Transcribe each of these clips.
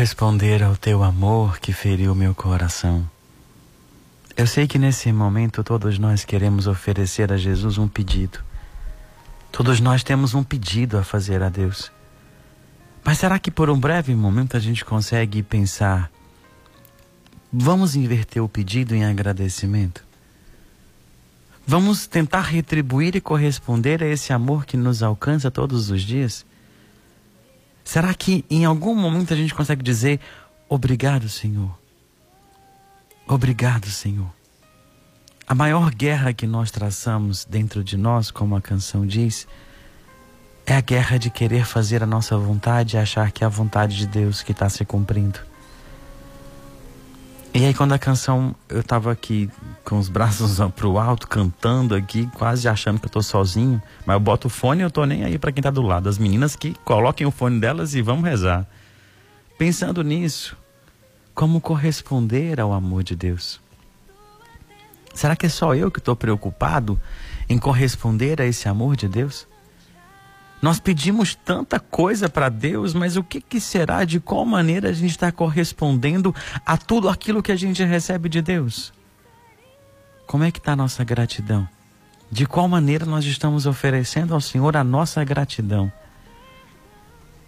Corresponder ao teu amor que feriu meu coração. Eu sei que nesse momento todos nós queremos oferecer a Jesus um pedido. Todos nós temos um pedido a fazer a Deus. Mas será que por um breve momento a gente consegue pensar, vamos inverter o pedido em agradecimento? Vamos tentar retribuir e corresponder a esse amor que nos alcança todos os dias? Será que em algum momento a gente consegue dizer obrigado, Senhor? Obrigado, Senhor. A maior guerra que nós traçamos dentro de nós, como a canção diz, é a guerra de querer fazer a nossa vontade e achar que é a vontade de Deus que está se cumprindo. E aí quando a canção, eu tava aqui com os braços pro alto, cantando aqui, quase achando que eu tô sozinho, mas eu boto o fone e eu tô nem aí para quem tá do lado. As meninas que coloquem o fone delas e vamos rezar. Pensando nisso, como corresponder ao amor de Deus? Será que é só eu que estou preocupado em corresponder a esse amor de Deus? Nós pedimos tanta coisa para Deus, mas o que, que, será, de qual maneira a gente está correspondendo a tudo aquilo que a gente recebe de Deus? Como é que está a nossa gratidão? De qual maneira nós estamos oferecendo ao Senhor a nossa gratidão?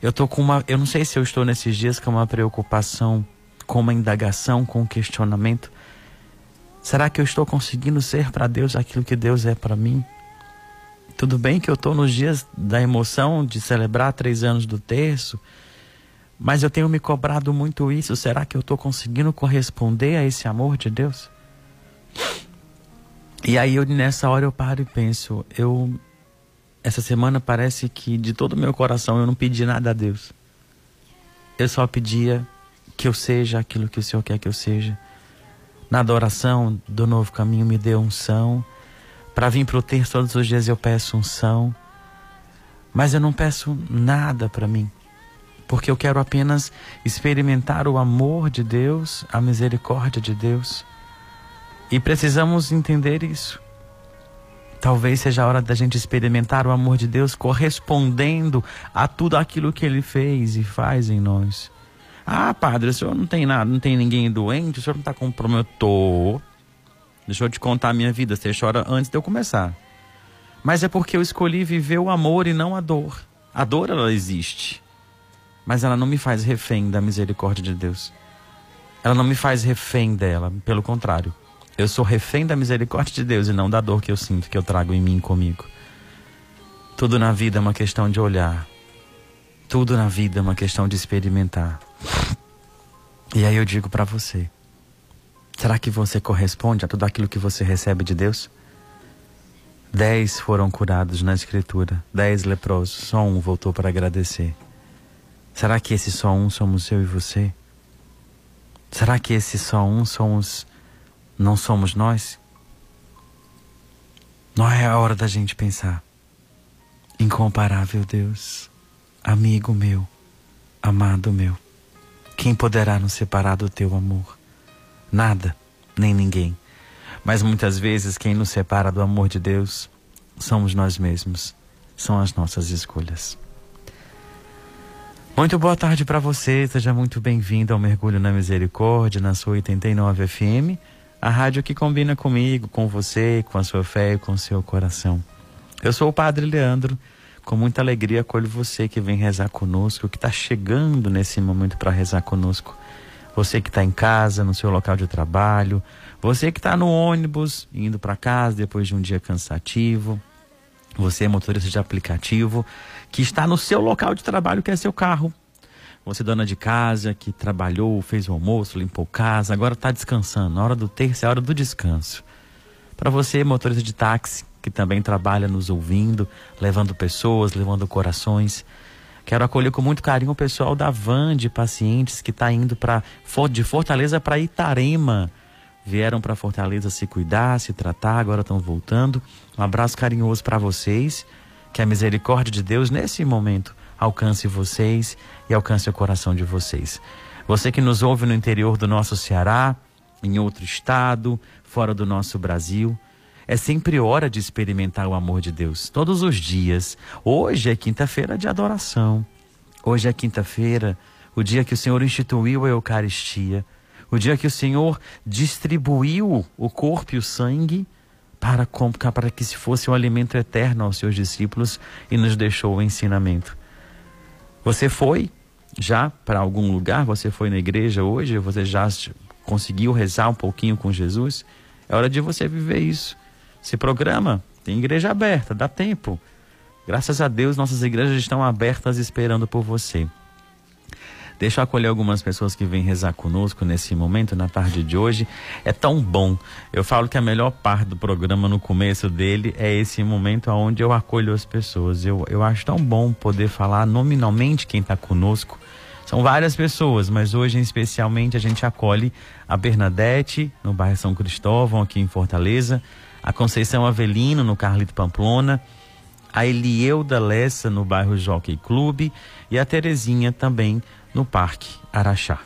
Eu tô com uma, eu não sei se eu estou nesses dias com uma preocupação, com uma indagação, com um questionamento. Será que eu estou conseguindo ser para Deus aquilo que Deus é para mim? Tudo bem que eu estou nos dias da emoção de celebrar três anos do terço, mas eu tenho me cobrado muito isso. Será que eu estou conseguindo corresponder a esse amor de Deus? E aí eu nessa hora eu paro e penso, eu essa semana parece que de todo o meu coração eu não pedi nada a Deus. Eu só pedia que eu seja aquilo que o Senhor quer que eu seja. Na adoração do novo caminho me deu unção. Para vir para o terço todos os dias eu peço unção. Mas eu não peço nada para mim. Porque eu quero apenas experimentar o amor de Deus, a misericórdia de Deus. E precisamos entender isso. Talvez seja a hora da gente experimentar o amor de Deus correspondendo a tudo aquilo que Ele fez e faz em nós. Ah, padre, o senhor não tem nada, não tem ninguém doente, o senhor não está comprometido. Deixa eu te contar a minha vida, você chora antes de eu começar. Mas é porque eu escolhi viver o amor e não a dor. A dor, ela existe. Mas ela não me faz refém da misericórdia de Deus. Ela não me faz refém dela, pelo contrário. Eu sou refém da misericórdia de Deus e não da dor que eu sinto, que eu trago em mim comigo. Tudo na vida é uma questão de olhar. Tudo na vida é uma questão de experimentar. E aí eu digo para você: será que você corresponde a tudo aquilo que você recebe de Deus? Dez foram curados na Escritura, dez leprosos, só um voltou para agradecer. Será que esse só um somos eu e você? Será que esse só um somos não somos nós? Não é a hora da gente pensar. Incomparável Deus, amigo meu, amado meu, quem poderá nos separar do teu amor? Nada, nem ninguém. Mas muitas vezes quem nos separa do amor de Deus somos nós mesmos, são as nossas escolhas. Muito boa tarde para você, seja muito bem-vindo ao Mergulho na Misericórdia, na sua 89 FM a rádio que combina comigo, com você, com a sua fé e com o seu coração. Eu sou o Padre Leandro, com muita alegria acolho você que vem rezar conosco, que está chegando nesse momento para rezar conosco. Você que está em casa, no seu local de trabalho, você que está no ônibus, indo para casa depois de um dia cansativo, você motorista de aplicativo, que está no seu local de trabalho, que é seu carro, você, dona de casa, que trabalhou, fez o almoço, limpou casa, agora está descansando. Na hora do terço é a hora do descanso. Para você, motorista de táxi, que também trabalha nos ouvindo, levando pessoas, levando corações. Quero acolher com muito carinho o pessoal da van de pacientes que está indo pra, de Fortaleza para Itarema. Vieram para Fortaleza se cuidar, se tratar, agora estão voltando. Um abraço carinhoso para vocês. Que a misericórdia de Deus, nesse momento, alcance vocês e alcance o coração de vocês. Você que nos ouve no interior do nosso Ceará, em outro estado, fora do nosso Brasil, é sempre hora de experimentar o amor de Deus, todos os dias. Hoje é quinta-feira de adoração. Hoje é quinta-feira, o dia que o Senhor instituiu a Eucaristia, o dia que o Senhor distribuiu o corpo e o sangue para, para que se fosse um alimento eterno aos seus discípulos e nos deixou o ensinamento. Você foi já para algum lugar? Você foi na igreja hoje? Você já conseguiu rezar um pouquinho com Jesus? É hora de você viver isso. Se programa, tem igreja aberta, dá tempo. Graças a Deus, nossas igrejas estão abertas esperando por você. Deixa eu acolher algumas pessoas que vêm rezar conosco nesse momento, na tarde de hoje. É tão bom. Eu falo que a melhor parte do programa no começo dele é esse momento onde eu acolho as pessoas. Eu, eu acho tão bom poder falar nominalmente quem está conosco. São várias pessoas, mas hoje especialmente a gente acolhe a Bernadette, no bairro São Cristóvão, aqui em Fortaleza, a Conceição Avelino, no Carlito Pamplona, a Elieuda Lessa, no bairro Jockey Clube, e a Terezinha também no Parque Araxá.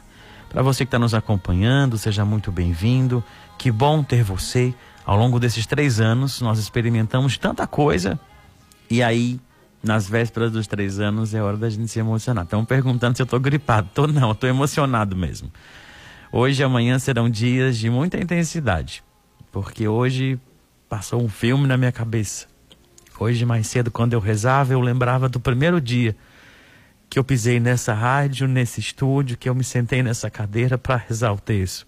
Para você que está nos acompanhando, seja muito bem-vindo. Que bom ter você. Ao longo desses três anos, nós experimentamos tanta coisa. E aí, nas vésperas dos três anos, é hora da gente se emocionar. Estão perguntando se eu estou gripado. Tô não, estou emocionado mesmo. Hoje e amanhã serão dias de muita intensidade. Porque hoje passou um filme na minha cabeça. Hoje, mais cedo, quando eu rezava, eu lembrava do primeiro dia que eu pisei nessa rádio, nesse estúdio, que eu me sentei nessa cadeira para rezar o texto.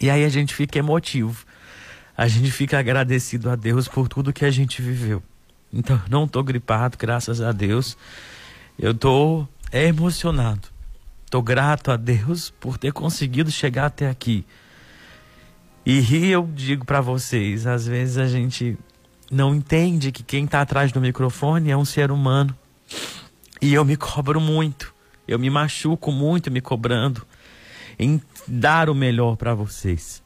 E aí a gente fica emotivo. A gente fica agradecido a Deus por tudo que a gente viveu. Então, não tô gripado, graças a Deus. Eu tô emocionado. Tô grato a Deus por ter conseguido chegar até aqui. E eu digo para vocês, às vezes a gente não entende que quem está atrás do microfone é um ser humano. E eu me cobro muito. Eu me machuco muito me cobrando em dar o melhor para vocês.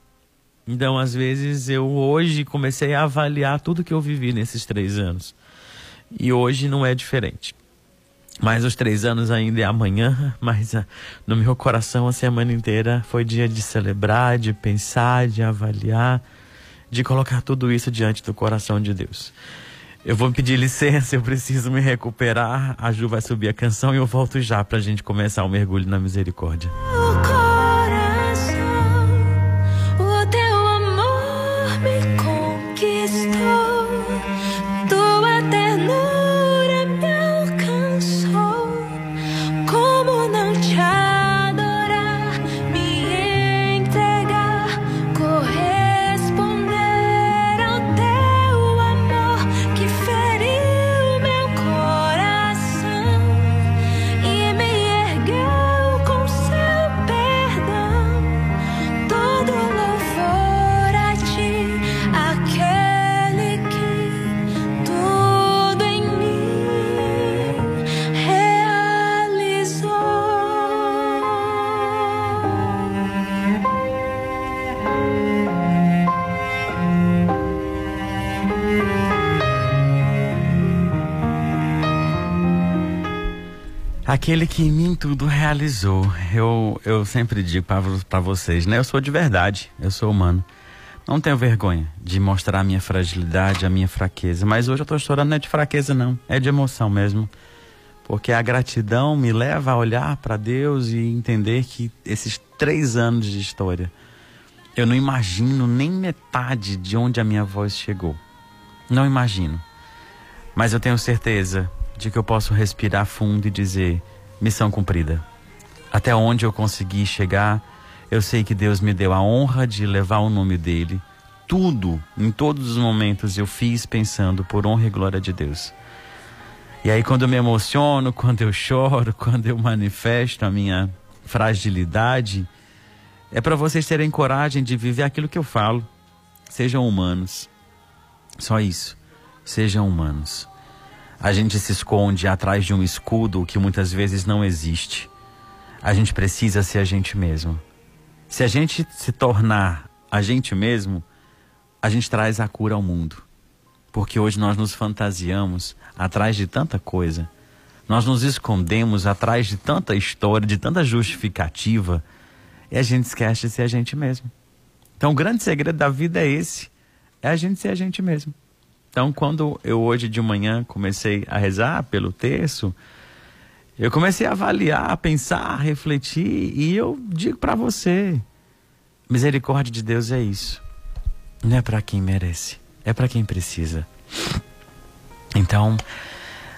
Então, às vezes, eu hoje comecei a avaliar tudo que eu vivi nesses três anos. E hoje não é diferente. Mas os três anos ainda é amanhã, mas ah, no meu coração a semana inteira foi dia de celebrar, de pensar, de avaliar, de colocar tudo isso diante do coração de Deus. Eu vou pedir licença, eu preciso me recuperar. A Ju vai subir a canção e eu volto já para a gente começar o mergulho na misericórdia. Aquele que em mim tudo realizou. Eu, eu sempre digo para vocês, né? Eu sou de verdade, eu sou humano. Não tenho vergonha de mostrar a minha fragilidade, a minha fraqueza. Mas hoje eu estou chorando não é de fraqueza, não. É de emoção mesmo. Porque a gratidão me leva a olhar para Deus e entender que esses três anos de história, eu não imagino nem metade de onde a minha voz chegou. Não imagino. Mas eu tenho certeza de que eu posso respirar fundo e dizer: missão cumprida. Até onde eu consegui chegar, eu sei que Deus me deu a honra de levar o nome dele. Tudo, em todos os momentos, eu fiz pensando por honra e glória de Deus. E aí, quando eu me emociono, quando eu choro, quando eu manifesto a minha fragilidade, é para vocês terem coragem de viver aquilo que eu falo. Sejam humanos. Só isso. Sejam humanos. A gente se esconde atrás de um escudo que muitas vezes não existe. A gente precisa ser a gente mesmo. Se a gente se tornar a gente mesmo, a gente traz a cura ao mundo. Porque hoje nós nos fantasiamos atrás de tanta coisa. Nós nos escondemos atrás de tanta história, de tanta justificativa, e a gente esquece de ser a gente mesmo. Então, o grande segredo da vida é esse: é a gente ser a gente mesmo. Então, quando eu hoje de manhã comecei a rezar pelo texto, eu comecei a avaliar, a pensar, a refletir, e eu digo para você: misericórdia de Deus é isso. Não é para quem merece, é para quem precisa. Então,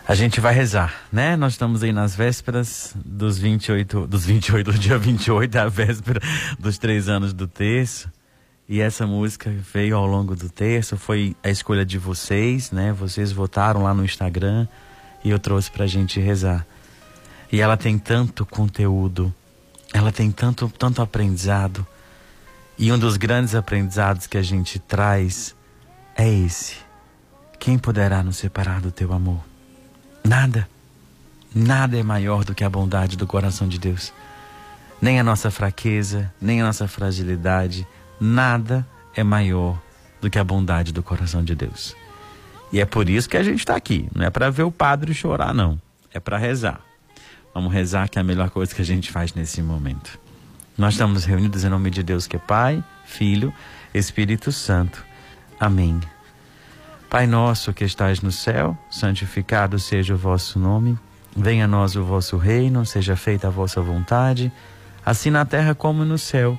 a gente vai rezar, né? Nós estamos aí nas vésperas dos 28, dos 28, do dia 28, a véspera dos três anos do terço. E essa música veio ao longo do texto, foi a escolha de vocês, né? Vocês votaram lá no Instagram e eu trouxe pra gente rezar. E ela tem tanto conteúdo, ela tem tanto, tanto aprendizado. E um dos grandes aprendizados que a gente traz é esse: quem poderá nos separar do teu amor? Nada. Nada é maior do que a bondade do coração de Deus. Nem a nossa fraqueza, nem a nossa fragilidade, nada é maior do que a bondade do coração de Deus. E é por isso que a gente está aqui. Não é para ver o padre chorar, não. É para rezar. Vamos rezar que é a melhor coisa que a gente faz nesse momento. Nós estamos reunidos em nome de Deus, que é Pai, Filho, Espírito Santo. Amém. Pai nosso que estais no céu, santificado seja o vosso nome. Venha a nós o vosso reino, seja feita a vossa vontade, assim na terra como no céu.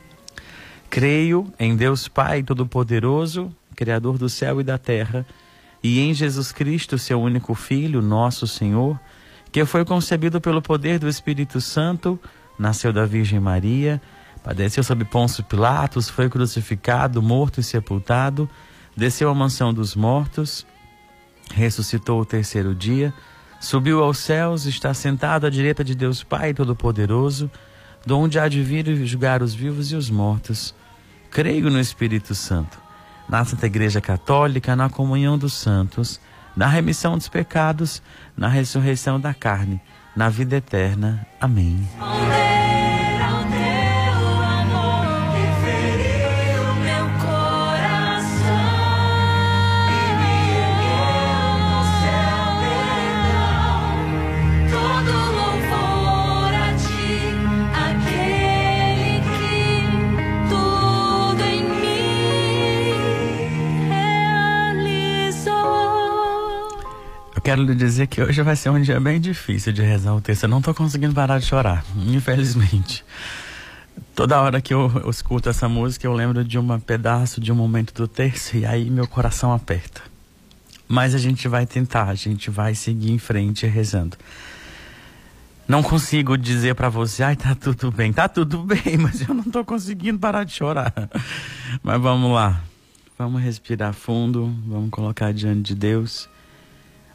Creio em Deus Pai Todo-Poderoso, Criador do céu e da terra, e em Jesus Cristo, seu único Filho, nosso Senhor, que foi concebido pelo poder do Espírito Santo, nasceu da Virgem Maria, padeceu sob Pôncio Pilatos, foi crucificado, morto e sepultado desceu à mansão dos mortos, ressuscitou o terceiro dia, subiu aos céus, está sentado à direita de Deus Pai Todo-Poderoso, de onde há de vir e julgar os vivos e os mortos. Creio no Espírito Santo, na Santa Igreja Católica, na comunhão dos santos, na remissão dos pecados, na ressurreição da carne, na vida eterna. Amém. Quero lhe dizer que hoje vai ser um dia bem difícil de rezar o texto. Eu não estou conseguindo parar de chorar, infelizmente. Toda hora que eu, eu, escuto essa música, eu lembro de um pedaço de um momento do texto e aí meu coração aperta. Mas a gente vai tentar, a gente vai seguir em frente rezando. Não consigo dizer para você, ai, tá tudo bem. Tá tudo bem, mas eu não tô conseguindo parar de chorar. Mas vamos lá. Vamos respirar fundo, vamos colocar diante de Deus.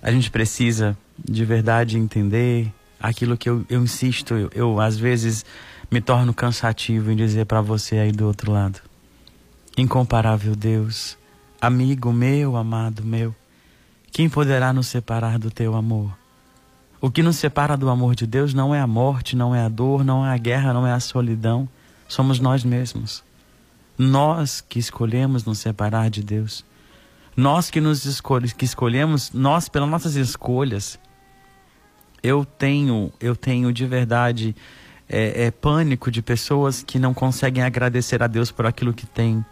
A gente precisa de verdade entender aquilo que eu, eu insisto, eu, eu às vezes me torno cansativo em dizer para você aí do outro lado. Incomparável Deus, amigo meu, amado meu, quem poderá nos separar do teu amor? O que nos separa do amor de Deus não é a morte, não é a dor, não é a guerra, não é a solidão. Somos nós mesmos. Nós que escolhemos nos separar de Deus. Nós que nos que escolhemos, nós pelas nossas escolhas, eu tenho, eu tenho de verdade é, é, pânico de pessoas que não conseguem agradecer a Deus por aquilo que têm.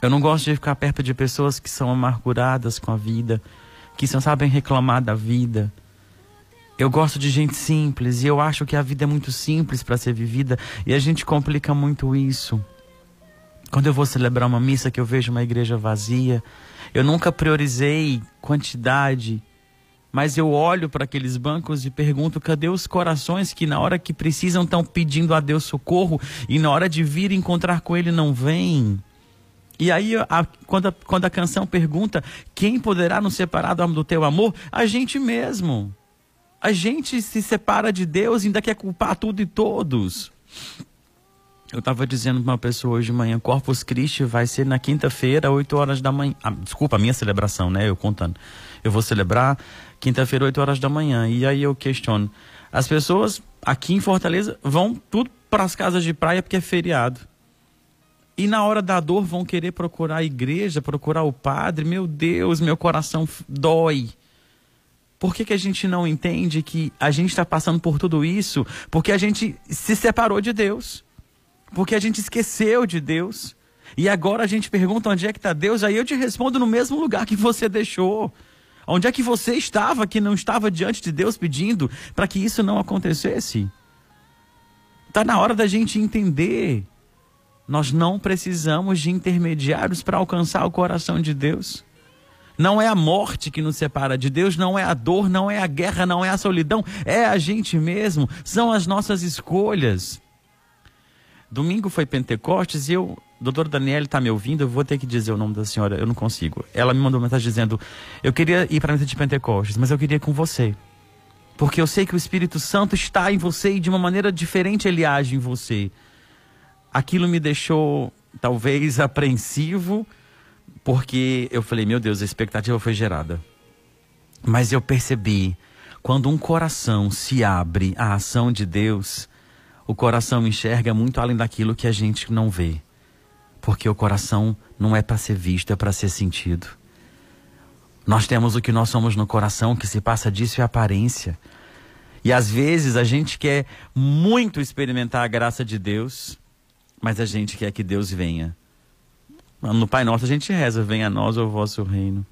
Eu não gosto de ficar perto de pessoas que são amarguradas com a vida, que não sabem reclamar da vida. Eu gosto de gente simples e eu acho que a vida é muito simples para ser vivida e a gente complica muito isso. Quando eu vou celebrar uma missa que eu vejo uma igreja vazia, eu nunca priorizei quantidade, mas eu olho para aqueles bancos e pergunto: cadê os corações que na hora que precisam estão pedindo a Deus socorro e na hora de vir encontrar com Ele não vêm? E aí, a, quando, a, quando a canção pergunta quem poderá nos separar do teu amor, a gente mesmo. A gente se separa de Deus e ainda quer culpar tudo e todos. Eu estava dizendo para uma pessoa hoje de manhã, Corpus Christi vai ser na quinta-feira, 8 horas da manhã. Ah, desculpa, a minha celebração, né? Eu contando. Eu vou celebrar quinta-feira, 8 horas da manhã. E aí eu questiono. As pessoas aqui em Fortaleza vão tudo para as casas de praia porque é feriado. E na hora da dor vão querer procurar a igreja, procurar o padre. Meu Deus, meu coração dói. Por que, que a gente não entende que a gente está passando por tudo isso? Porque a gente se separou de Deus porque a gente esqueceu de Deus. E agora a gente pergunta onde é que está Deus, aí eu te respondo no mesmo lugar que você deixou. Onde é que você estava que não estava diante de Deus pedindo para que isso não acontecesse? Está na hora da gente entender. Nós não precisamos de intermediários para alcançar o coração de Deus. Não é a morte que nos separa de Deus, não é a dor, não é a guerra, não é a solidão, é a gente mesmo, são as nossas escolhas. Domingo foi Pentecostes e eu, doutor Daniela está me ouvindo, eu vou ter que dizer o nome da senhora, eu não consigo. Ela me mandou uma mensagem dizendo: Eu queria ir para a mesa de Pentecostes, mas eu queria com você. Porque eu sei que o Espírito Santo está em você e de uma maneira diferente ele age em você. Aquilo me deixou, talvez, apreensivo, porque eu falei: Meu Deus, a expectativa foi gerada. Mas eu percebi, quando um coração se abre à ação de Deus o coração enxerga muito além daquilo que a gente não vê. Porque o coração não é para ser visto, é para ser sentido. Nós temos o que nós somos no coração, que se passa disso é aparência. E às vezes a gente quer muito experimentar a graça de Deus, mas a gente quer que Deus venha. No Pai Nosso a gente reza: venha a nós o vosso reino.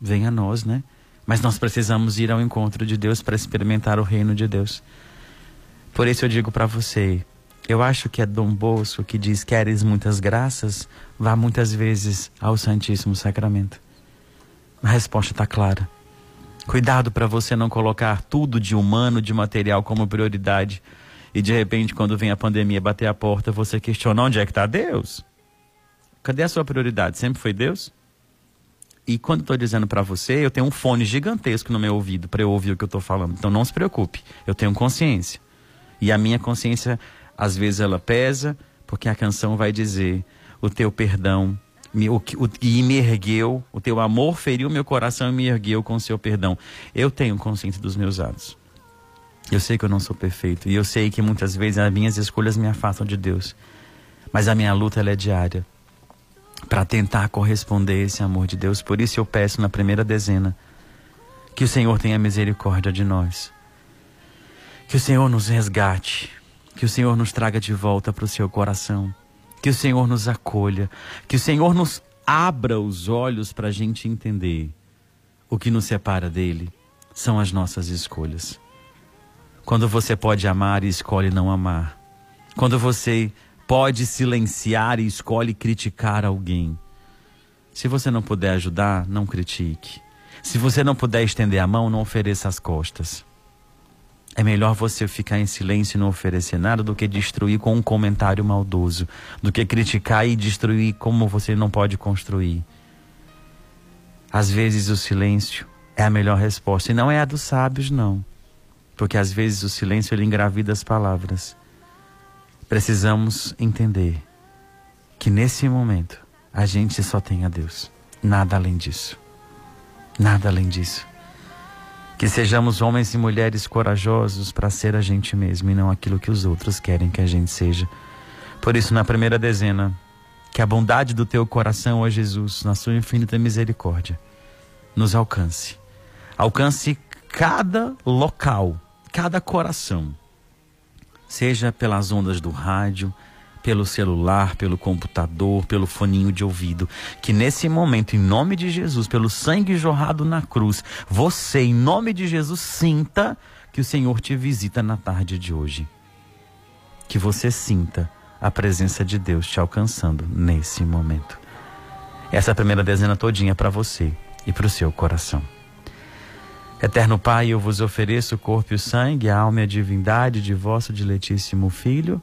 vem a nós, né? Mas nós precisamos ir ao encontro de Deus para experimentar o reino de Deus. Por isso eu digo para você, eu acho que é Dom Bosco que diz: Queres muitas graças? Vá muitas vezes ao Santíssimo Sacramento. A resposta está clara. Cuidado para você não colocar tudo de humano, de material como prioridade. E de repente, quando vem a pandemia bater a porta, você questiona onde é que está Deus? Cadê a sua prioridade? Sempre foi Deus? E quando estou dizendo para você, eu tenho um fone gigantesco no meu ouvido para eu ouvir o que eu estou falando. Então não se preocupe, eu tenho consciência. E a minha consciência, às vezes, ela pesa, porque a canção vai dizer: o teu perdão me, o, o, e me ergueu, o teu amor feriu meu coração e me ergueu com o seu perdão. Eu tenho consciência dos meus atos. Eu sei que eu não sou perfeito e eu sei que muitas vezes as minhas escolhas me afastam de Deus. Mas a minha luta é diária para tentar corresponder esse amor de Deus. Por isso eu peço na primeira dezena que o Senhor tenha misericórdia de nós. Que o Senhor nos resgate, que o Senhor nos traga de volta para o seu coração, que o Senhor nos acolha, que o Senhor nos abra os olhos para a gente entender o que nos separa dele são as nossas escolhas. Quando você pode amar e escolhe não amar. Quando você pode silenciar e escolhe criticar alguém. Se você não puder ajudar, não critique. Se você não puder estender a mão, não ofereça as costas. É melhor você ficar em silêncio e não oferecer nada do que destruir com um comentário maldoso, do que criticar e destruir como você não pode construir. Às vezes o silêncio é a melhor resposta e não é a dos sábios, não. Porque às vezes o silêncio ele engravida as palavras precisamos entender que nesse momento a gente só tem a Deus, nada além disso. Nada além disso. Que sejamos homens e mulheres corajosos para ser a gente mesmo e não aquilo que os outros querem que a gente seja. Por isso, na primeira dezena, que a bondade do teu coração, ó Jesus, na sua infinita misericórdia, nos alcance. Alcance cada local, cada coração seja pelas ondas do rádio, pelo celular, pelo computador, pelo foninho de ouvido. Que nesse momento, em nome de Jesus, pelo sangue jorrado na cruz, você, em nome de Jesus, sinta que o Senhor te visita na tarde de hoje. Que você sinta a presença de Deus te alcançando nesse momento. Essa é primeira dezena todinha para você e para o seu coração. Eterno Pai, eu vos ofereço o corpo e o sangue, a alma e a divindade de vosso diletíssimo Filho,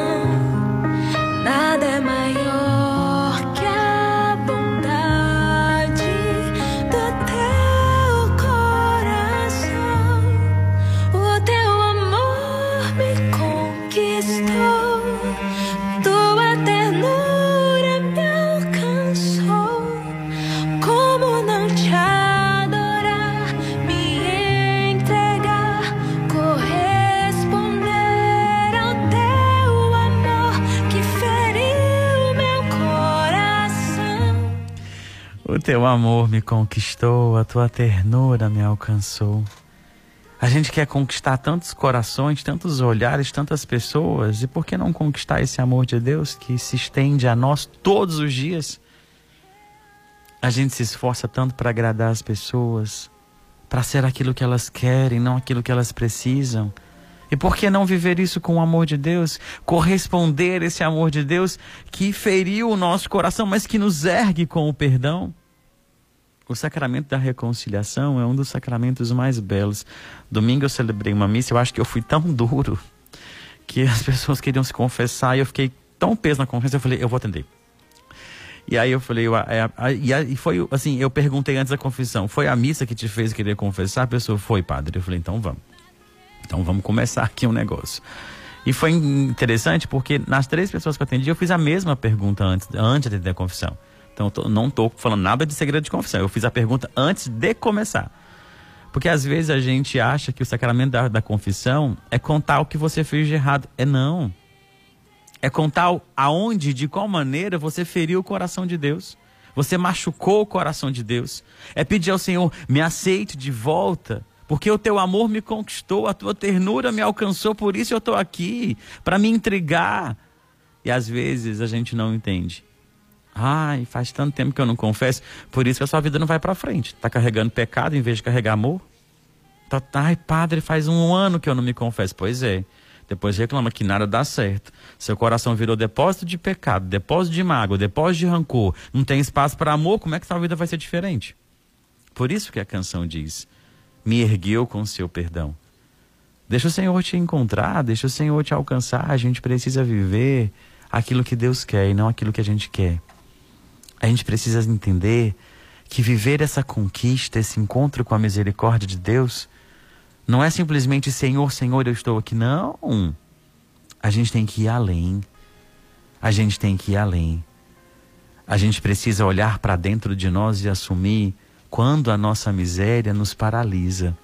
Amor me conquistou, a tua ternura me alcançou. A gente quer conquistar tantos corações, tantos olhares, tantas pessoas, e por que não conquistar esse amor de Deus que se estende a nós todos os dias? A gente se esforça tanto para agradar as pessoas, para ser aquilo que elas querem, não aquilo que elas precisam. E por que não viver isso com o amor de Deus? Corresponder esse amor de Deus que feriu o nosso coração, mas que nos ergue com o perdão? O sacramento da reconciliação é um dos sacramentos mais belos. Domingo eu celebrei uma missa, eu acho que eu fui tão duro que as pessoas queriam se confessar e eu fiquei tão peso na confiança, eu falei, eu vou atender. E aí eu falei, é, e foi assim, eu perguntei antes da confissão, foi a missa que te fez querer confessar? A pessoa foi, padre. Eu falei, então vamos. Então vamos começar aqui um negócio. E foi interessante porque nas três pessoas que eu atendi, eu fiz a mesma pergunta antes, antes a confissão. Então tô, não estou falando nada de segredo de confissão. Eu fiz a pergunta antes de começar. Porque às vezes a gente acha que o sacramento da, da confissão é contar o que você fez de errado. É não. É contar aonde, de qual maneira você feriu o coração de Deus. Você machucou o coração de Deus. É pedir ao Senhor, me aceite de volta porque o teu amor me conquistou, a tua ternura me alcançou, por isso eu estou aqui, para me entregar. E às vezes a gente não entende. Ai, faz tanto tempo que eu não confesso, por isso que a sua vida não vai para frente. Está carregando pecado em vez de carregar amor? Tá, ai, padre, faz um ano que eu não me confesso. Pois é. Depois reclama que nada dá certo. Seu coração virou depósito de pecado, depósito de mágoa, depósito de rancor. Não tem espaço para amor, como é que sua vida vai ser diferente? Por isso que a canção diz: me ergueu com seu perdão. Deixa o Senhor te encontrar, deixa o Senhor te alcançar. A gente precisa viver aquilo que Deus quer e não aquilo que a gente quer. A gente precisa entender que viver essa conquista, esse encontro com a misericórdia de Deus, não é simplesmente Senhor, Senhor, eu estou aqui. Não. A gente tem que ir além. A gente tem que ir além. A gente precisa olhar para dentro de nós e assumir quando a nossa miséria nos paralisa.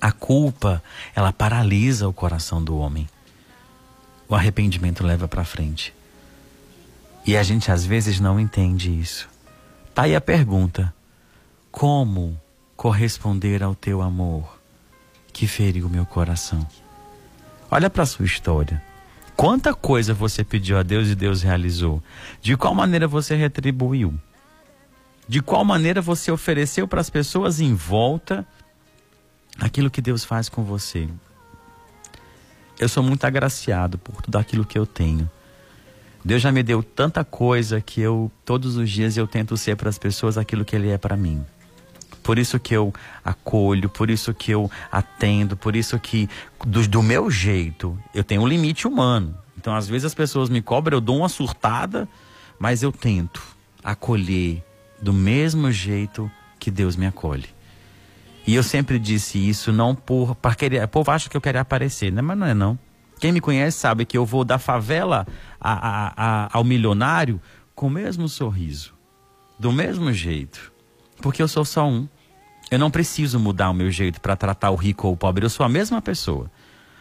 A culpa, ela paralisa o coração do homem. O arrependimento leva para frente. E a gente às vezes não entende isso. Tá aí a pergunta: como corresponder ao teu amor que feriu meu coração? Olha para sua história. Quanta coisa você pediu a Deus e Deus realizou? De qual maneira você retribuiu? de qual maneira você ofereceu para as pessoas em volta aquilo que Deus faz com você. Eu sou muito agraciado por tudo aquilo que eu tenho. Deus já me deu tanta coisa que eu todos os dias eu tento ser para as pessoas aquilo que ele é para mim. Por isso que eu acolho, por isso que eu atendo, por isso que do, do meu jeito, eu tenho um limite humano. Então às vezes as pessoas me cobram, eu dou uma surtada, mas eu tento acolher, do mesmo jeito que Deus me acolhe. E eu sempre disse isso não por para o povo acha que eu quero aparecer, né? mas não é não. Quem me conhece sabe que eu vou da favela a, a, a, ao milionário com o mesmo sorriso, do mesmo jeito, porque eu sou só um. Eu não preciso mudar o meu jeito para tratar o rico ou o pobre, eu sou a mesma pessoa.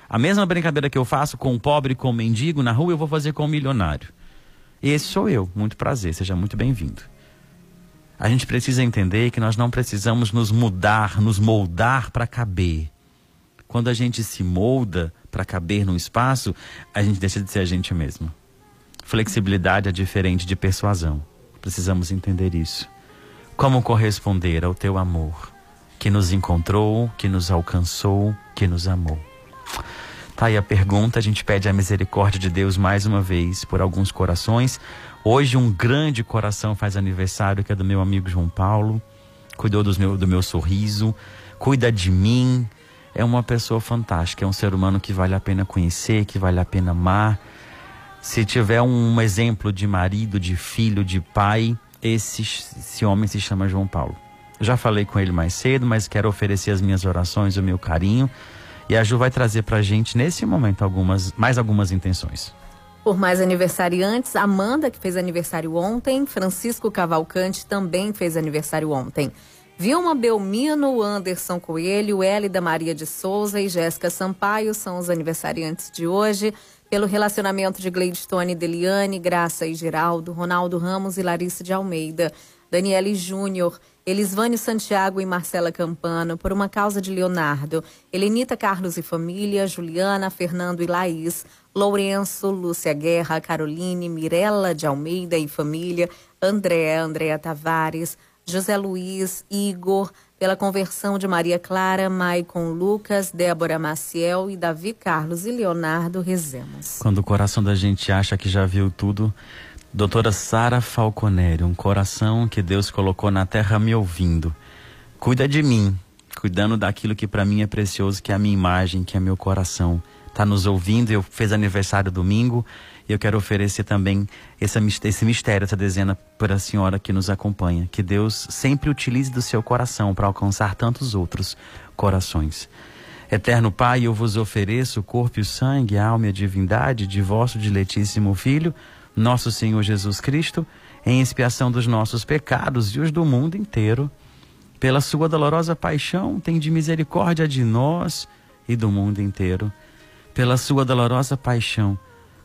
A mesma brincadeira que eu faço com o pobre, com o mendigo na rua, eu vou fazer com o milionário. Esse sou eu. Muito prazer, seja muito bem-vindo. A gente precisa entender que nós não precisamos nos mudar, nos moldar para caber. Quando a gente se molda para caber num espaço, a gente deixa de ser a gente mesmo. Flexibilidade é diferente de persuasão. Precisamos entender isso. Como corresponder ao teu amor, que nos encontrou, que nos alcançou, que nos amou? Tá aí a pergunta, a gente pede a misericórdia de Deus mais uma vez por alguns corações. Hoje um grande coração faz aniversário, que é do meu amigo João Paulo. Cuidou do meu, do meu sorriso, cuida de mim. É uma pessoa fantástica, é um ser humano que vale a pena conhecer, que vale a pena amar. Se tiver um exemplo de marido, de filho, de pai, esse, esse homem se chama João Paulo. Já falei com ele mais cedo, mas quero oferecer as minhas orações, o meu carinho. E a Ju vai trazer para a gente, nesse momento, algumas, mais algumas intenções. Por mais aniversariantes, Amanda, que fez aniversário ontem, Francisco Cavalcante também fez aniversário ontem. Vilma Belmino, Anderson Coelho, Hélida Maria de Souza e Jéssica Sampaio são os aniversariantes de hoje. Pelo relacionamento de Gleidstone Deliane, Graça e Geraldo, Ronaldo Ramos e Larissa de Almeida, Daniele Júnior, Elisvane Santiago e Marcela Campano, por uma causa de Leonardo, Helenita Carlos e família, Juliana, Fernando e Laís, Lourenço, Lúcia Guerra, Caroline, Mirella de Almeida e família, André, Andréa Tavares, José Luiz, Igor, pela conversão de Maria Clara, Maicon Lucas, Débora Maciel e Davi Carlos e Leonardo Rezemos. Quando o coração da gente acha que já viu tudo, doutora Sara Falconeri, um coração que Deus colocou na terra me ouvindo. Cuida de mim, cuidando daquilo que para mim é precioso, que é a minha imagem, que é meu coração. Está nos ouvindo, eu fiz aniversário domingo e eu quero oferecer também esse, mistério, essa dezena para a senhora que nos acompanha. Que Deus sempre utilize do seu coração para alcançar tantos outros corações. Eterno Pai, eu vos ofereço o corpo e o sangue, a alma e a divindade de vosso diletíssimo Filho, nosso Senhor Jesus Cristo, em expiação dos nossos pecados e os do mundo inteiro. Pela sua dolorosa paixão, tem de misericórdia de nós e do mundo inteiro. Pela sua dolorosa paixão,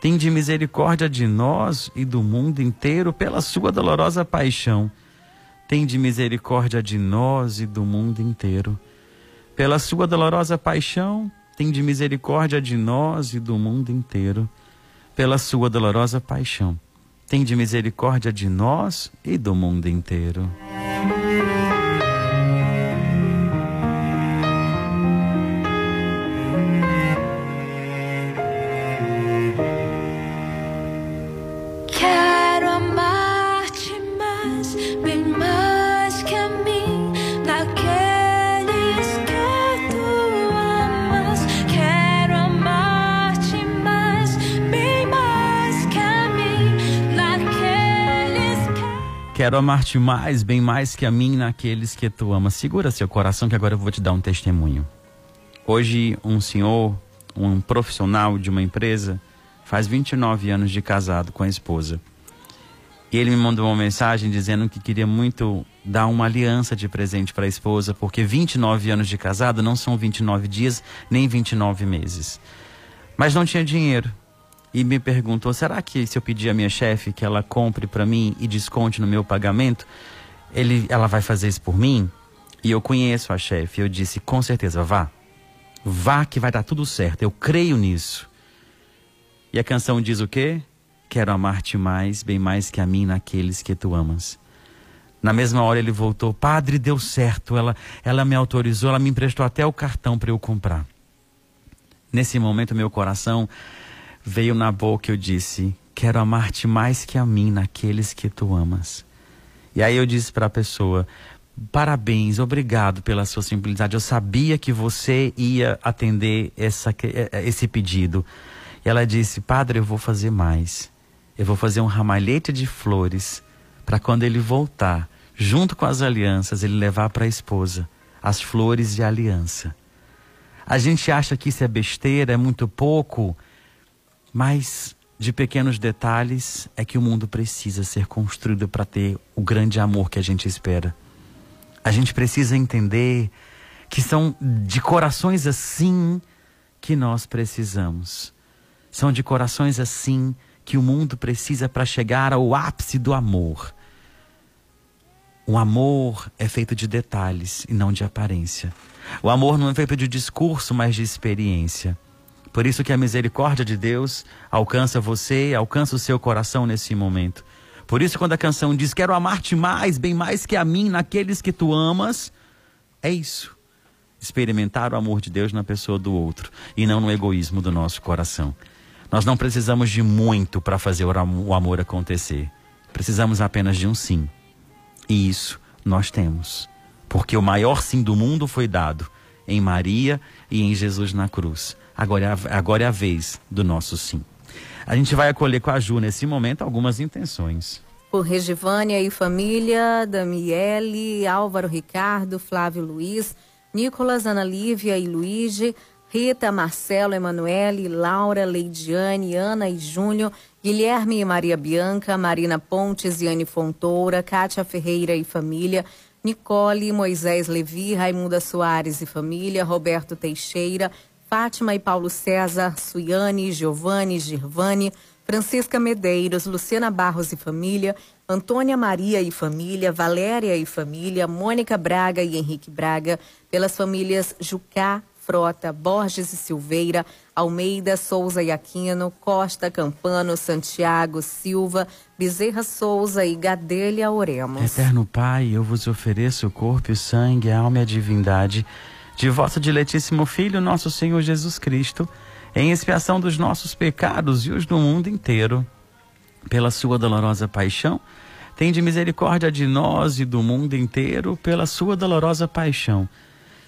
Tende misericórdia de nós e do mundo inteiro pela sua dolorosa paixão. Tende misericórdia de nós e do mundo inteiro. Pela sua dolorosa paixão, tende misericórdia de nós e do mundo inteiro. Pela sua dolorosa paixão, tende misericórdia de nós e do mundo inteiro. Quero amar-te mais, bem mais que a mim naqueles que tu amas. Segura seu coração que agora eu vou te dar um testemunho. Hoje, um senhor, um profissional de uma empresa, faz 29 anos de casado com a esposa. E ele me mandou uma mensagem dizendo que queria muito dar uma aliança de presente para a esposa, porque 29 anos de casado não são 29 dias nem 29 meses. Mas não tinha dinheiro e me perguntou: será que se eu pedir à minha chefe que ela compre para mim e desconte no meu pagamento, ele, ela vai fazer isso por mim? E eu conheço a chefe. Eu disse: com certeza, vá. Vá que vai dar tudo certo. Eu creio nisso. E a canção diz o quê? Quero amar-te mais, bem mais que a mim naqueles que tu amas. Na mesma hora ele voltou: Padre, deu certo. Ela, ela me autorizou, ela me emprestou até o cartão para eu comprar. Nesse momento, meu coração veio na boca eu disse: Quero amar-te mais que a mim naqueles que tu amas. E aí eu disse para a pessoa: Parabéns, obrigado pela sua simplicidade. Eu sabia que você ia atender essa, eh, eh, esse pedido. E ela disse: Padre, eu vou fazer mais. Eu vou fazer um ramalhete de flores para quando ele voltar, junto com as alianças, ele levar para a esposa as flores e a aliança. A gente acha que isso é besteira, é muito pouco. Mas de pequenos detalhes é que o mundo precisa ser construído para ter o grande amor que a gente espera. A gente precisa entender que são de corações assim que nós precisamos. São de corações assim que o mundo precisa para chegar ao ápice do amor. O amor é feito de detalhes e não de aparência. O amor não é feito de discurso, mas de experiência. Por isso que a misericórdia de Deus alcança você, alcança o seu coração nesse momento. Por isso quando a canção diz: "Quero amar-te mais, bem mais que a mim naqueles que tu amas", é isso. Experimentar o amor de Deus na pessoa do outro e não no egoísmo do nosso coração. Nós não precisamos de muito para fazer o amor acontecer. Precisamos apenas de um sim. E isso nós temos. Porque o maior sim do mundo foi dado em Maria e em Jesus na cruz. Agora é a, agora é a vez do nosso sim. A gente vai acolher com a Ju nesse momento algumas intenções. Por Regivânia e família, Damiele, Álvaro Ricardo, Flávio Luiz, Nicolas, Ana Lívia e Luigi, Rita, Marcelo, Emanuele, Laura, Leidiane, Ana e Júnior, Guilherme e Maria Bianca, Marina Pontes e Anne Fontoura, Kátia Ferreira e família, Nicole, Moisés Levi, Raimunda Soares e família, Roberto Teixeira, Fátima e Paulo César, Suiane, Giovanni, Girvani, Francisca Medeiros, Luciana Barros e família, Antônia Maria e família, Valéria e família, Mônica Braga e Henrique Braga, pelas famílias Jucá, Frota, Borges e Silveira, Almeida, Souza e Aquino, Costa, Campano, Santiago, Silva, Bezerra Souza e Gadelha Oremos. Eterno Pai, eu vos ofereço o corpo e o sangue, a alma e a divindade de vosso diletíssimo Filho, nosso Senhor Jesus Cristo, em expiação dos nossos pecados e os do mundo inteiro pela sua dolorosa paixão, tende misericórdia de nós e do mundo inteiro pela sua dolorosa paixão.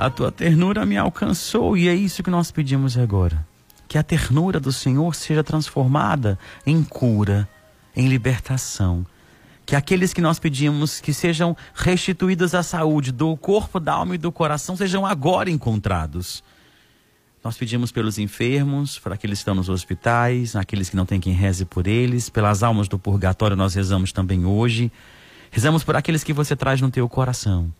A tua ternura me alcançou e é isso que nós pedimos agora. Que a ternura do Senhor seja transformada em cura, em libertação que aqueles que nós pedimos que sejam restituídos à saúde do corpo, da alma e do coração sejam agora encontrados. Nós pedimos pelos enfermos, para aqueles que estão nos hospitais, aqueles que não têm quem reze por eles, pelas almas do purgatório nós rezamos também hoje. Rezamos por aqueles que você traz no teu coração,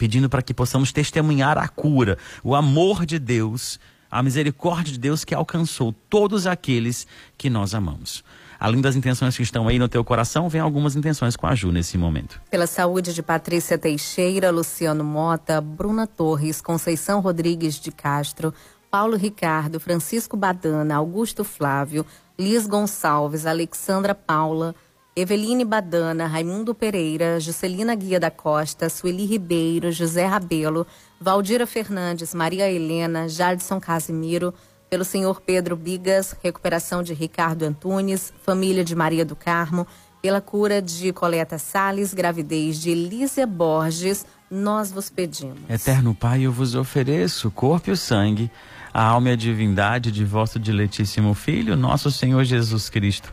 pedindo para que possamos testemunhar a cura, o amor de Deus, a misericórdia de Deus que alcançou todos aqueles que nós amamos. Além das intenções que estão aí no teu coração, vem algumas intenções com a Ju nesse momento. Pela saúde de Patrícia Teixeira, Luciano Mota, Bruna Torres, Conceição Rodrigues de Castro, Paulo Ricardo, Francisco Badana, Augusto Flávio, Liz Gonçalves, Alexandra Paula, Eveline Badana, Raimundo Pereira, Juscelina Guia da Costa, Sueli Ribeiro, José Rabelo, Valdira Fernandes, Maria Helena, Jadson Casimiro, pelo senhor Pedro Bigas, recuperação de Ricardo Antunes, família de Maria do Carmo, pela cura de Coleta Sales, gravidez de Elísia Borges, nós vos pedimos. Eterno Pai, eu vos ofereço o corpo e o sangue, a alma e a divindade de vosso diletíssimo Filho, nosso Senhor Jesus Cristo,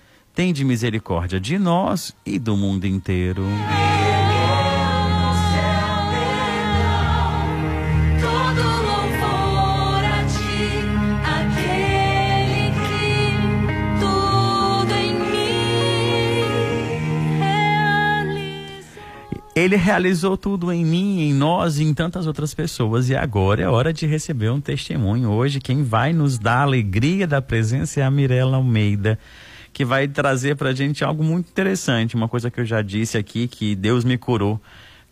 tende misericórdia de nós e do mundo inteiro. Ele realizou tudo em mim, em nós e em tantas outras pessoas. E agora é hora de receber um testemunho. Hoje, quem vai nos dar a alegria da presença é a Mirella Almeida, que vai trazer pra gente algo muito interessante. Uma coisa que eu já disse aqui, que Deus me curou,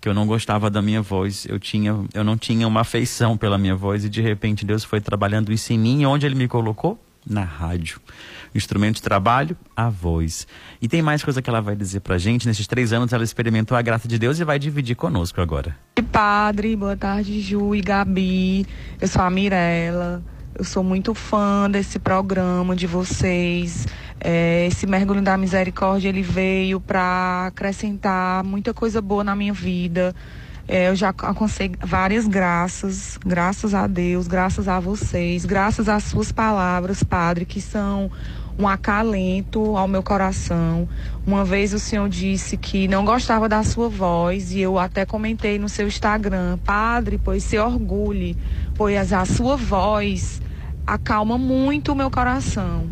que eu não gostava da minha voz. Eu, tinha, eu não tinha uma afeição pela minha voz e de repente Deus foi trabalhando isso em mim. Onde Ele me colocou? na rádio. Instrumento de trabalho, a voz. E tem mais coisa que ela vai dizer pra gente. Nesses três anos ela experimentou a graça de Deus e vai dividir conosco agora. Padre, boa tarde, Ju e Gabi. Eu sou a Mirella. Eu sou muito fã desse programa de vocês. É, esse mergulho da misericórdia ele veio para acrescentar muita coisa boa na minha vida. É, eu já alcancei várias graças, graças a Deus, graças a vocês, graças às suas palavras, Padre, que são um acalento ao meu coração. Uma vez o senhor disse que não gostava da sua voz e eu até comentei no seu Instagram, Padre, pois se orgulhe, pois a sua voz acalma muito o meu coração.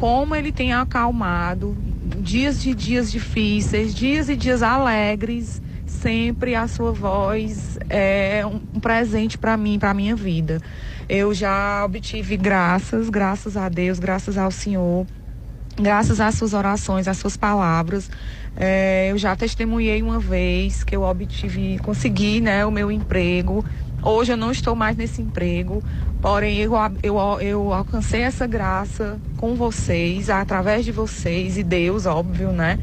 Como ele tem acalmado dias de dias difíceis, dias e dias alegres, sempre a sua voz é um presente para mim, para minha vida. Eu já obtive graças, graças a Deus, graças ao Senhor, graças às suas orações, às suas palavras. É, eu já testemunhei uma vez que eu obtive, consegui, né, o meu emprego. Hoje eu não estou mais nesse emprego, porém eu, eu, eu alcancei essa graça com vocês, através de vocês e Deus, óbvio, né?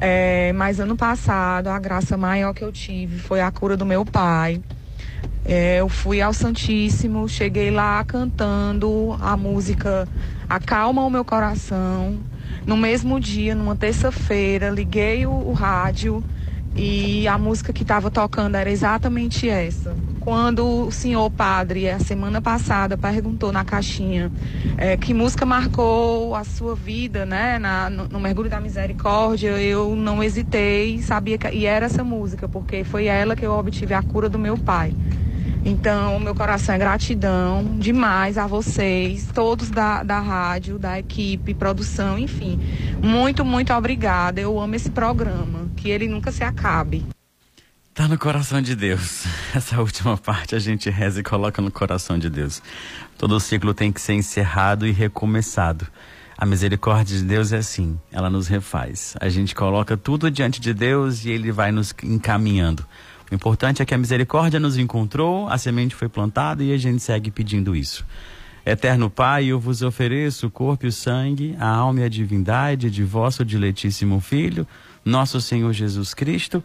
É, mas ano passado a graça maior que eu tive foi a cura do meu pai. É, eu fui ao Santíssimo, cheguei lá cantando a música Acalma o Meu Coração. No mesmo dia, numa terça-feira, liguei o, o rádio e a música que estava tocando era exatamente essa. Quando o senhor padre, a semana passada, perguntou na caixinha é, que música marcou a sua vida, né, na, no, no, Mergulho da Misericórdia, eu não hesitei, sabia que e era essa música, porque foi ela que eu obtive a cura do meu pai. Então, meu coração é gratidão demais a vocês, todos da, da rádio, da equipe, produção, enfim. Muito, muito obrigada. Eu amo esse programa, que ele nunca se acabe. Tá no coração de Deus. Essa última parte a gente reza e coloca no coração de Deus. Todo ciclo tem que ser encerrado e recomeçado. A misericórdia de Deus é assim, ela nos refaz. A gente coloca tudo diante de Deus e ele vai nos encaminhando. O importante é que a misericórdia nos encontrou, a semente foi plantada e a gente segue pedindo isso. Eterno Pai, eu vos ofereço o corpo e o sangue, a alma e a divindade de vosso diletíssimo Filho, nosso Senhor Jesus Cristo,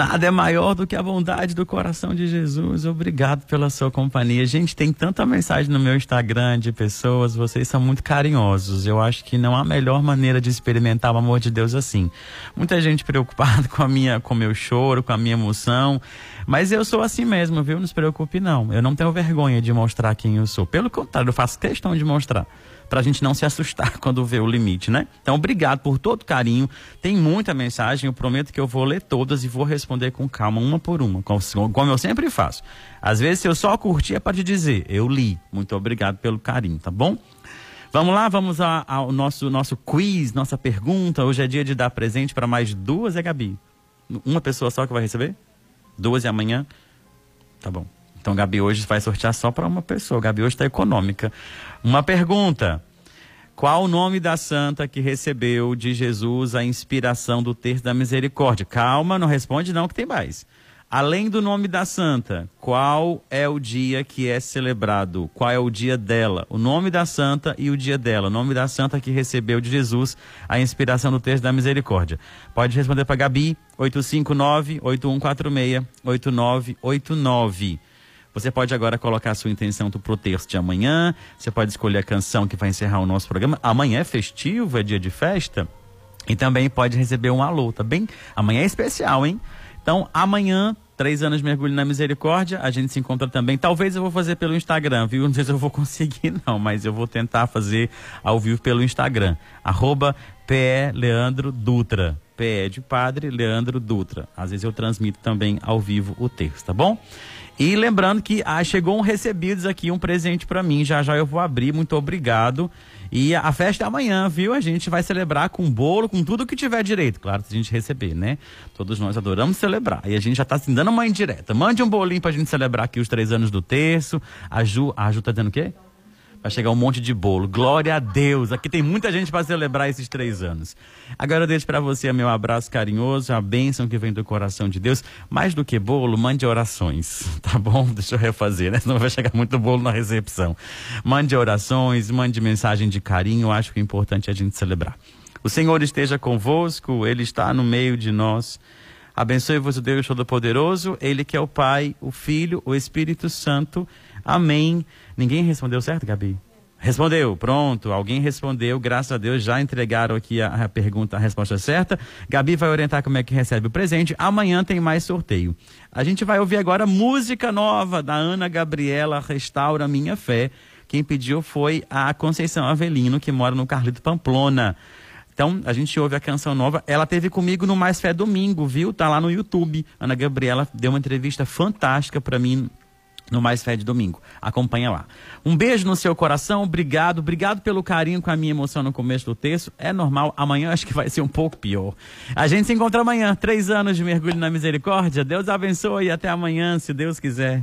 Nada é maior do que a bondade do coração de Jesus. Obrigado pela sua companhia. Gente, tem tanta mensagem no meu Instagram de pessoas, vocês são muito carinhosos. Eu acho que não há melhor maneira de experimentar o amor de Deus assim. Muita gente preocupada com a minha, com meu choro, com a minha emoção, mas eu sou assim mesmo, viu? Não se preocupe não. Eu não tenho vergonha de mostrar quem eu sou. Pelo contrário, eu faço questão de mostrar para a gente não se assustar quando vê o limite, né? Então, obrigado por todo carinho. Tem muita mensagem, eu prometo que eu vou ler todas e vou responder com calma, uma por uma, como eu sempre faço. Às vezes, se eu só curtir, é para te dizer, eu li. Muito obrigado pelo carinho, tá bom? Vamos lá, vamos ao nosso, nosso quiz, nossa pergunta. Hoje é dia de dar presente para mais duas, é Gabi? Uma pessoa só que vai receber? Duas e amanhã? Tá bom. Então, Gabi hoje vai sortear só para uma pessoa. Gabi hoje está econômica. Uma pergunta. Qual o nome da santa que recebeu de Jesus a inspiração do terço da misericórdia? Calma, não responde não que tem mais. Além do nome da santa, qual é o dia que é celebrado? Qual é o dia dela? O nome da santa e o dia dela. O nome da santa que recebeu de Jesus a inspiração do terço da misericórdia. Pode responder para Gabi, 859-8146-8989. Você pode agora colocar a sua intenção para o terço de amanhã. Você pode escolher a canção que vai encerrar o nosso programa. Amanhã é festivo, é dia de festa. E também pode receber um alô, tá bem? Amanhã é especial, hein? Então, amanhã, três anos mergulho na misericórdia. A gente se encontra também. Talvez eu vou fazer pelo Instagram, viu? Não sei se eu vou conseguir, não, mas eu vou tentar fazer ao vivo pelo Instagram. Arroba PE Leandro Dutra. PE de padre, Leandro Dutra. Às vezes eu transmito também ao vivo o texto, tá bom? E lembrando que ah, chegou um recebidos aqui, um presente para mim. Já já eu vou abrir. Muito obrigado. E a festa é amanhã, viu? A gente vai celebrar com bolo, com tudo que tiver direito. Claro, se a gente receber, né? Todos nós adoramos celebrar. E a gente já tá assim, dando uma indireta. Mande um bolinho pra gente celebrar aqui os três anos do terço. A Ju, a Ju tá dizendo o quê? Vai chegar um monte de bolo. Glória a Deus. Aqui tem muita gente para celebrar esses três anos. Agora eu deixo para você meu abraço carinhoso, a bênção que vem do coração de Deus. Mais do que bolo, mande orações. Tá bom? Deixa eu refazer, né? Senão vai chegar muito bolo na recepção. Mande orações, mande mensagem de carinho. Acho que é importante a gente celebrar. O Senhor esteja convosco, Ele está no meio de nós. Abençoe-vos o Deus Todo-Poderoso, Ele que é o Pai, o Filho, o Espírito Santo. Amém. Ninguém respondeu certo, Gabi? Respondeu, pronto. Alguém respondeu, graças a Deus, já entregaram aqui a, a, pergunta, a resposta certa. Gabi vai orientar como é que recebe o presente. Amanhã tem mais sorteio. A gente vai ouvir agora música nova da Ana Gabriela, Restaura Minha Fé. Quem pediu foi a Conceição Avelino, que mora no Carlito Pamplona. Então, a gente ouve a canção nova. Ela teve comigo no Mais Fé Domingo, viu? Tá lá no YouTube. Ana Gabriela deu uma entrevista fantástica para mim no Mais Fé de Domingo. Acompanha lá. Um beijo no seu coração, obrigado, obrigado pelo carinho com a minha emoção no começo do texto. É normal, amanhã acho que vai ser um pouco pior. A gente se encontra amanhã, três anos de mergulho na misericórdia. Deus abençoe e até amanhã, se Deus quiser.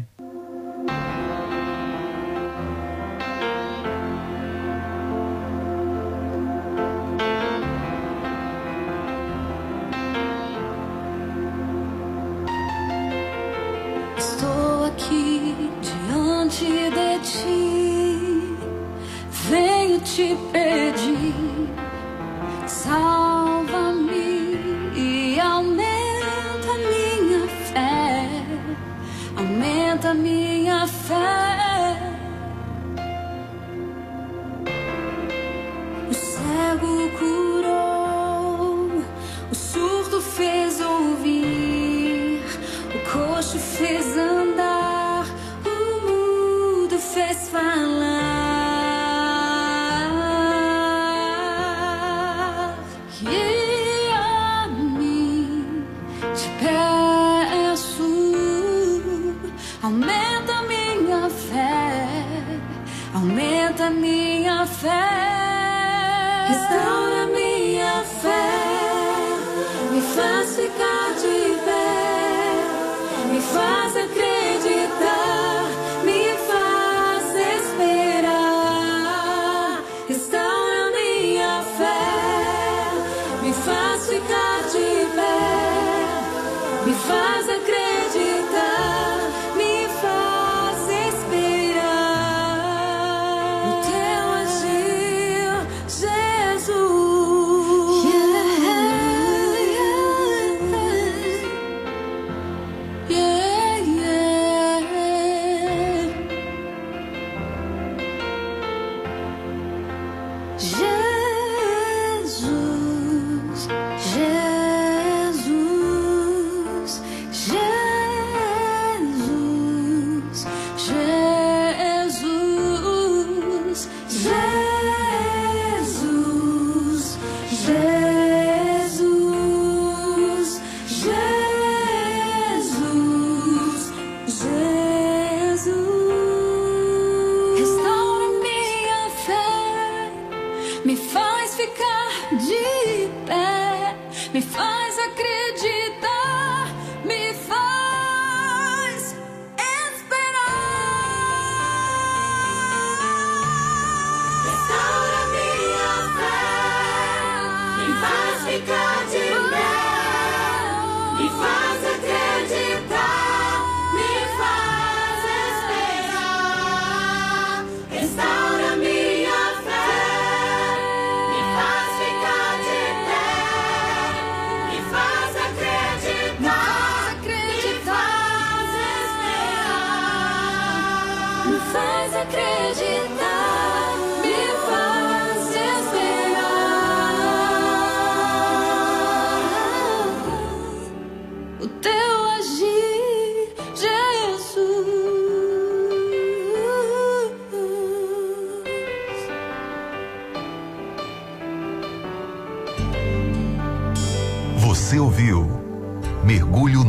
Aumenta minha fé, aumenta minha fé. Restaura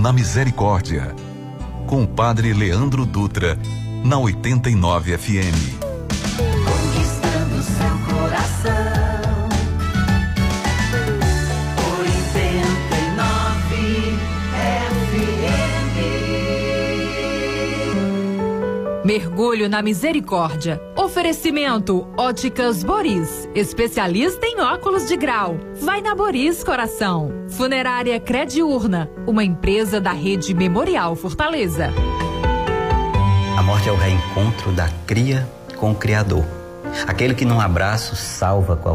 na Misericórdia com o Padre Leandro Dutra na 89 FM. Conquistando seu coração. 89 FM. Mergulho na misericórdia. Oferecimento Óticas Boris, especialista em óculos de grau. Vai na Boris, coração. Funerária Crediurna, uma empresa da rede Memorial Fortaleza. A morte é o reencontro da cria com o Criador. Aquele que num abraço salva qualquer